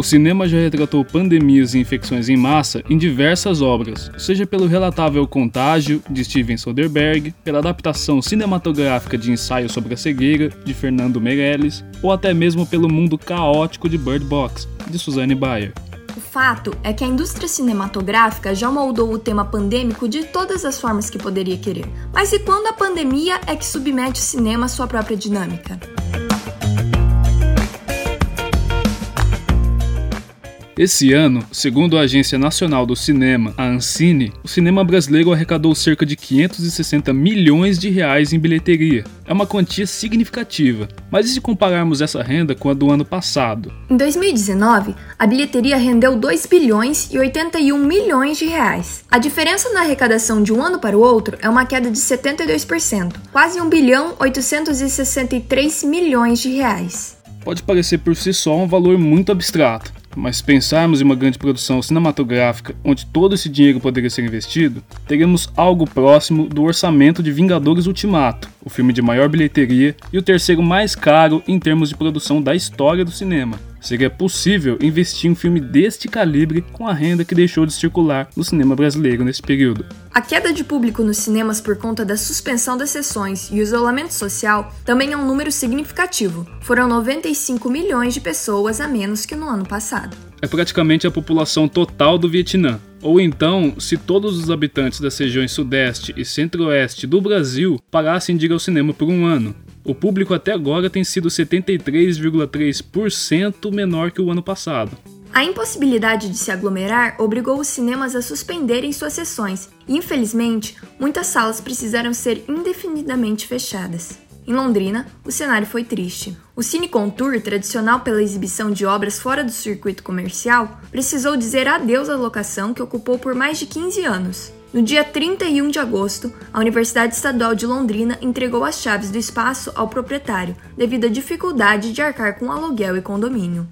O cinema já retratou pandemias e infecções em massa em diversas obras, seja pelo relatável Contágio, de Steven Soderbergh, pela adaptação cinematográfica de Ensaio sobre a Cegueira, de Fernando Meirelles, ou até mesmo pelo mundo caótico de Bird Box, de Suzanne Bayer. O fato é que a indústria cinematográfica já moldou o tema pandêmico de todas as formas que poderia querer. Mas e quando a pandemia é que submete o cinema à sua própria dinâmica? Esse ano, segundo a Agência Nacional do Cinema, a Ancine, o cinema brasileiro arrecadou cerca de 560 milhões de reais em bilheteria. É uma quantia significativa, mas e se compararmos essa renda com a do ano passado? Em 2019, a bilheteria rendeu 2 bilhões e 81 milhões de reais. A diferença na arrecadação de um ano para o outro é uma queda de 72%, quase 1 bilhão 863 milhões de reais. Pode parecer por si só um valor muito abstrato, mas pensarmos em uma grande produção cinematográfica onde todo esse dinheiro poderia ser investido, teríamos algo próximo do orçamento de Vingadores Ultimato, o filme de maior bilheteria e o terceiro mais caro em termos de produção da história do cinema. Seria possível investir em um filme deste calibre com a renda que deixou de circular no cinema brasileiro nesse período. A queda de público nos cinemas por conta da suspensão das sessões e o isolamento social também é um número significativo. Foram 95 milhões de pessoas a menos que no ano passado. É praticamente a população total do Vietnã. Ou então, se todos os habitantes das regiões Sudeste e Centro-Oeste do Brasil parassem de ir ao cinema por um ano, o público até agora tem sido 73,3% menor que o ano passado. A impossibilidade de se aglomerar obrigou os cinemas a suspenderem suas sessões e, infelizmente, muitas salas precisaram ser indefinidamente fechadas. Em Londrina, o cenário foi triste. O Cine Contour, tradicional pela exibição de obras fora do circuito comercial, precisou dizer adeus à locação que ocupou por mais de 15 anos. No dia 31 de agosto, a Universidade Estadual de Londrina entregou as chaves do espaço ao proprietário, devido à dificuldade de arcar com aluguel e condomínio.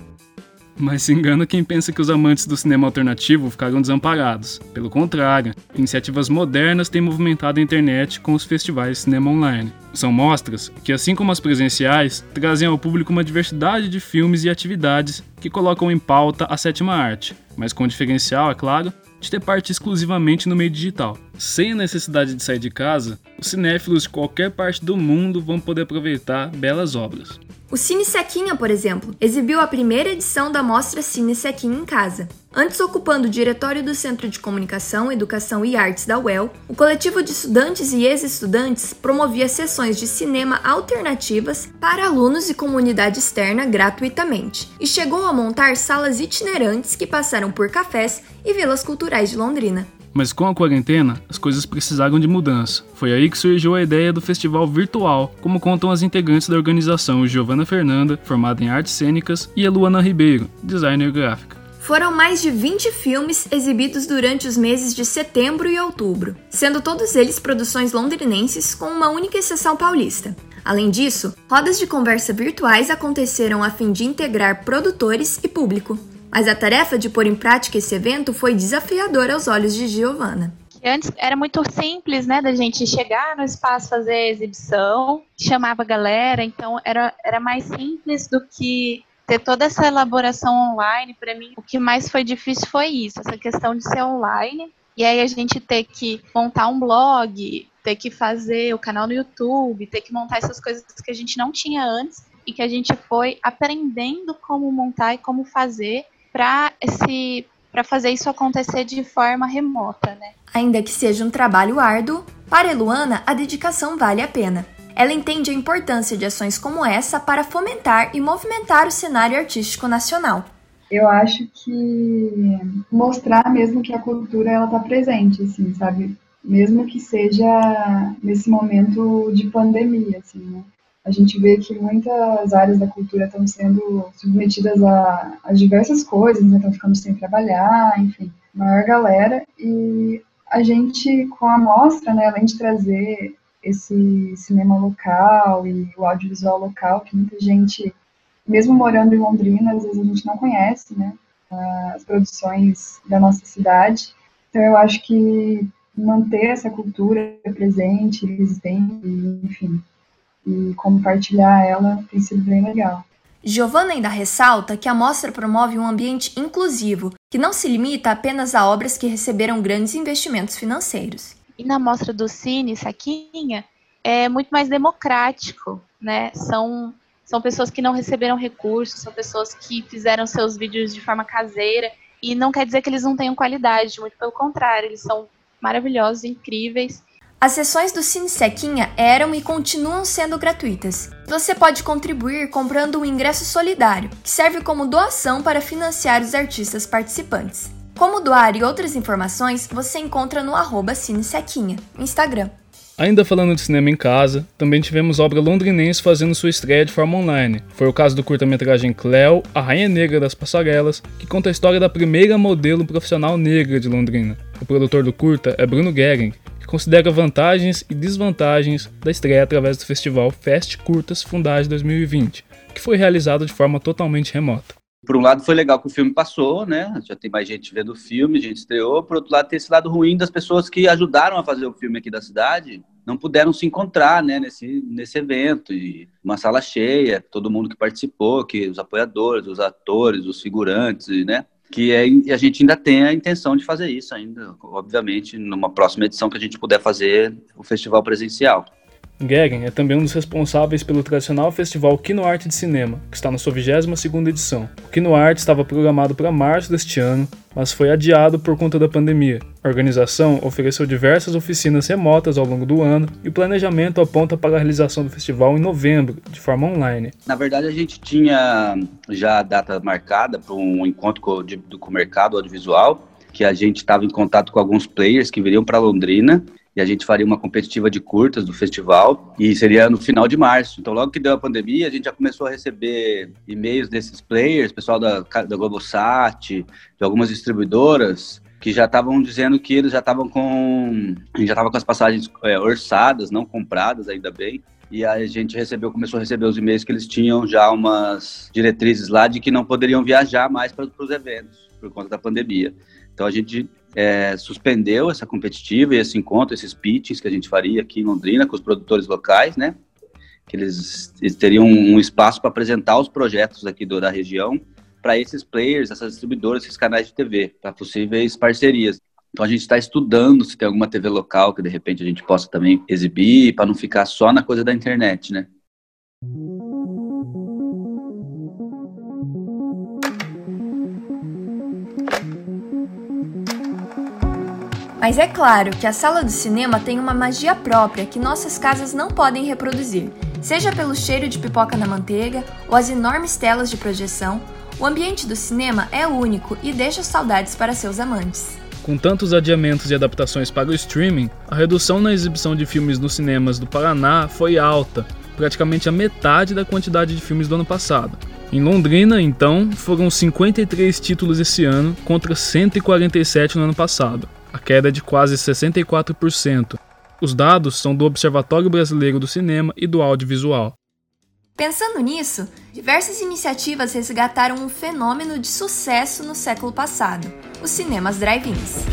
Mas se engana quem pensa que os amantes do cinema alternativo ficaram desamparados. Pelo contrário, iniciativas modernas têm movimentado a internet com os festivais de cinema online. São mostras que, assim como as presenciais, trazem ao público uma diversidade de filmes e atividades que colocam em pauta a sétima arte, mas com diferencial, é claro, de ter parte exclusivamente no meio digital. Sem a necessidade de sair de casa, os cinéfilos de qualquer parte do mundo vão poder aproveitar belas obras. O Cine Sequinha, por exemplo, exibiu a primeira edição da mostra Cine Sequinha em Casa. Antes ocupando o diretório do Centro de Comunicação, Educação e Artes da UEL, o coletivo de estudantes e ex-estudantes promovia sessões de cinema alternativas para alunos e comunidade externa gratuitamente, e chegou a montar salas itinerantes que passaram por cafés e vilas culturais de Londrina. Mas com a quarentena, as coisas precisaram de mudança. Foi aí que surgiu a ideia do festival virtual, como contam as integrantes da organização Giovana Fernanda, formada em artes cênicas, e a Luana Ribeiro, designer gráfica. Foram mais de 20 filmes exibidos durante os meses de setembro e outubro, sendo todos eles produções londrinenses com uma única exceção paulista. Além disso, rodas de conversa virtuais aconteceram a fim de integrar produtores e público. Mas a tarefa de pôr em prática esse evento foi desafiadora aos olhos de Giovanna. Antes era muito simples, né, da gente chegar no espaço, fazer a exibição, chamava a galera, então era, era mais simples do que ter toda essa elaboração online. Para mim, o que mais foi difícil foi isso, essa questão de ser online. E aí a gente ter que montar um blog, ter que fazer o canal no YouTube, ter que montar essas coisas que a gente não tinha antes e que a gente foi aprendendo como montar e como fazer para esse para fazer isso acontecer de forma remota, né? Ainda que seja um trabalho árduo, para Luana a dedicação vale a pena. Ela entende a importância de ações como essa para fomentar e movimentar o cenário artístico nacional. Eu acho que mostrar mesmo que a cultura ela está presente, assim, sabe? Mesmo que seja nesse momento de pandemia, assim, né? a gente vê que muitas áreas da cultura estão sendo submetidas a, a diversas coisas, né? estão ficando sem trabalhar, enfim, maior galera. E a gente, com a mostra, né, além de trazer esse cinema local e o audiovisual local, que muita gente, mesmo morando em Londrina, às vezes a gente não conhece, né, as produções da nossa cidade. Então eu acho que manter essa cultura presente, existente, enfim, e compartilhar ela tem sido bem legal. Giovanna ainda ressalta que a mostra promove um ambiente inclusivo, que não se limita apenas a obras que receberam grandes investimentos financeiros. E na mostra do Cine Saquinha é muito mais democrático, né? São são pessoas que não receberam recursos, são pessoas que fizeram seus vídeos de forma caseira e não quer dizer que eles não tenham qualidade, muito pelo contrário, eles são maravilhosos, incríveis as sessões do Cine Sequinha eram e continuam sendo gratuitas. Você pode contribuir comprando um ingresso solidário, que serve como doação para financiar os artistas participantes. Como doar e outras informações você encontra no arroba Cine Sequinha, Instagram. Ainda falando de cinema em casa, também tivemos obra londrinense fazendo sua estreia de forma online. Foi o caso do curta-metragem Cleo, a Rainha Negra das Passarelas, que conta a história da primeira modelo profissional negra de Londrina. O produtor do curta é Bruno Gehring, considera vantagens e desvantagens da estreia através do festival Fest Curtas Fundage 2020, que foi realizado de forma totalmente remota. Por um lado foi legal que o filme passou, né? Já tem mais gente vendo o filme, gente estreou. Por outro lado tem esse lado ruim das pessoas que ajudaram a fazer o filme aqui da cidade, não puderam se encontrar, né, nesse, nesse evento. E uma sala cheia, todo mundo que participou, que os apoiadores, os atores, os figurantes, né? que é, a gente ainda tem a intenção de fazer isso ainda, obviamente, numa próxima edição que a gente puder fazer o festival presencial. Gegen é também um dos responsáveis pelo tradicional festival Kino Arte de Cinema, que está na sua 22ª edição. O Kino Arte estava programado para março deste ano, mas foi adiado por conta da pandemia. A organização ofereceu diversas oficinas remotas ao longo do ano e o planejamento aponta para a realização do festival em novembro, de forma online. Na verdade, a gente tinha já a data marcada para um encontro com, de, com o mercado audiovisual, que a gente estava em contato com alguns players que viriam para Londrina e a gente faria uma competitiva de curtas do festival e seria no final de março. Então, logo que deu a pandemia, a gente já começou a receber e-mails desses players, pessoal da, da Globosat, de algumas distribuidoras, que já estavam dizendo que eles já estavam com já estava com as passagens é, orçadas, não compradas, ainda bem. E a gente recebeu, começou a receber os e-mails que eles tinham já umas diretrizes lá de que não poderiam viajar mais para os eventos por conta da pandemia. Então a gente é, suspendeu essa competitiva e esse encontro, esses pitchings que a gente faria aqui em Londrina com os produtores locais, né? Que eles, eles teriam um espaço para apresentar os projetos aqui do, da região para esses players, essas distribuidoras, esses canais de TV, para possíveis parcerias. Então a gente está estudando se tem alguma TV local que de repente a gente possa também exibir, para não ficar só na coisa da internet, né? Mas é claro que a sala do cinema tem uma magia própria que nossas casas não podem reproduzir. Seja pelo cheiro de pipoca na manteiga ou as enormes telas de projeção, o ambiente do cinema é único e deixa saudades para seus amantes. Com tantos adiamentos e adaptações para o streaming, a redução na exibição de filmes nos cinemas do Paraná foi alta, praticamente a metade da quantidade de filmes do ano passado. Em Londrina, então, foram 53 títulos esse ano contra 147 no ano passado a queda é de quase 64%. Os dados são do Observatório Brasileiro do Cinema e do Audiovisual. Pensando nisso, diversas iniciativas resgataram um fenômeno de sucesso no século passado: os cinemas drive-ins.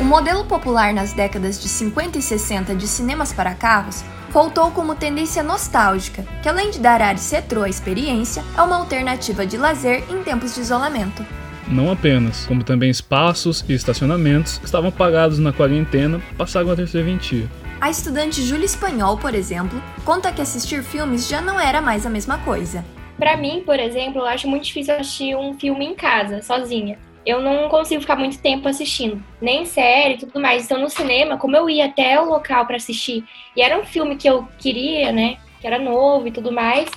O modelo popular nas décadas de 50 e 60 de cinemas para carros voltou como tendência nostálgica, que além de dar ares retrô à experiência, é uma alternativa de lazer em tempos de isolamento. Não apenas, como também espaços e estacionamentos que estavam pagados na quarentena passaram a ter serventia. A estudante Júlia Espanhol, por exemplo, conta que assistir filmes já não era mais a mesma coisa. Para mim, por exemplo, eu acho muito difícil assistir um filme em casa, sozinha. Eu não consigo ficar muito tempo assistindo, nem série e tudo mais. Então, no cinema, como eu ia até o local para assistir, e era um filme que eu queria, né, que era novo e tudo mais,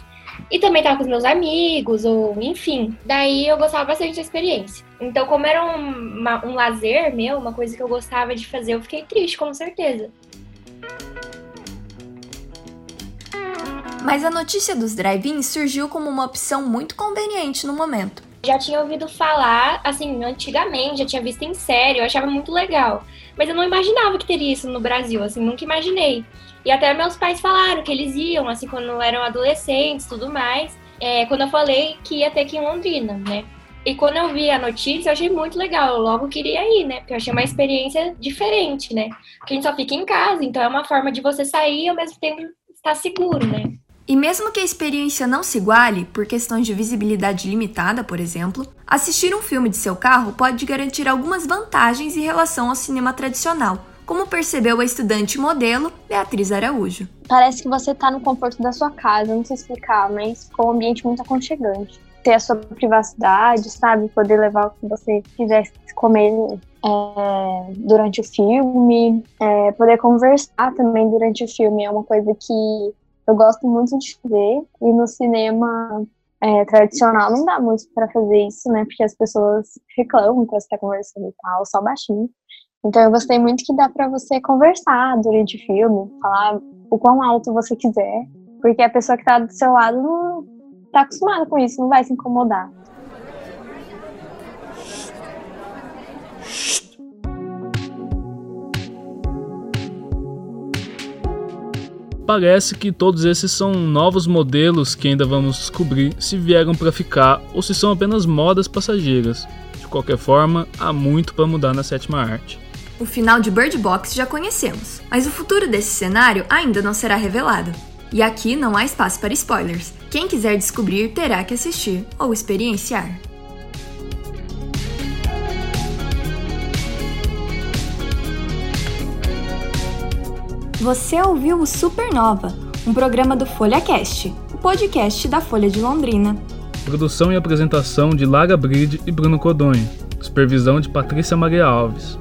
e também tava com os meus amigos, ou enfim. Daí eu gostava bastante da experiência. Então, como era um, uma, um lazer meu, uma coisa que eu gostava de fazer, eu fiquei triste, com certeza. Mas a notícia dos drive-ins surgiu como uma opção muito conveniente no momento. Já tinha ouvido falar, assim, antigamente, já tinha visto em série, eu achava muito legal. Mas eu não imaginava que teria isso no Brasil, assim, nunca imaginei. E até meus pais falaram que eles iam, assim, quando eram adolescentes tudo mais. É, quando eu falei que ia ter aqui em Londrina, né? E quando eu vi a notícia, eu achei muito legal. Eu logo queria ir, né? Porque eu achei uma experiência diferente, né? Porque a gente só fica em casa, então é uma forma de você sair e ao mesmo tempo estar seguro, né? E mesmo que a experiência não se iguale, por questões de visibilidade limitada, por exemplo, assistir um filme de seu carro pode garantir algumas vantagens em relação ao cinema tradicional, como percebeu a estudante modelo Beatriz Araújo. Parece que você está no conforto da sua casa, não sei explicar, mas com um ambiente muito aconchegante. Ter a sua privacidade, sabe? Poder levar o que você quiser comer é, durante o filme, é, poder conversar também durante o filme é uma coisa que eu gosto muito de fazer. E no cinema é, tradicional não dá muito para fazer isso, né? Porque as pessoas reclamam quando você está conversando e tal, só baixinho. Então eu gostei muito que dá para você conversar durante o filme, falar o quão alto você quiser, porque a pessoa que está do seu lado não está acostumada com isso, não vai se incomodar. Parece que todos esses são novos modelos que ainda vamos descobrir se vieram para ficar ou se são apenas modas passageiras. De qualquer forma, há muito para mudar na sétima arte. O final de Bird Box já conhecemos, mas o futuro desse cenário ainda não será revelado. E aqui não há espaço para spoilers. Quem quiser descobrir terá que assistir ou experienciar. Você ouviu o Supernova, um programa do FolhaCast, o podcast da Folha de Londrina. Produção e apresentação de Lara Bride e Bruno Codonho. Supervisão de Patrícia Maria Alves.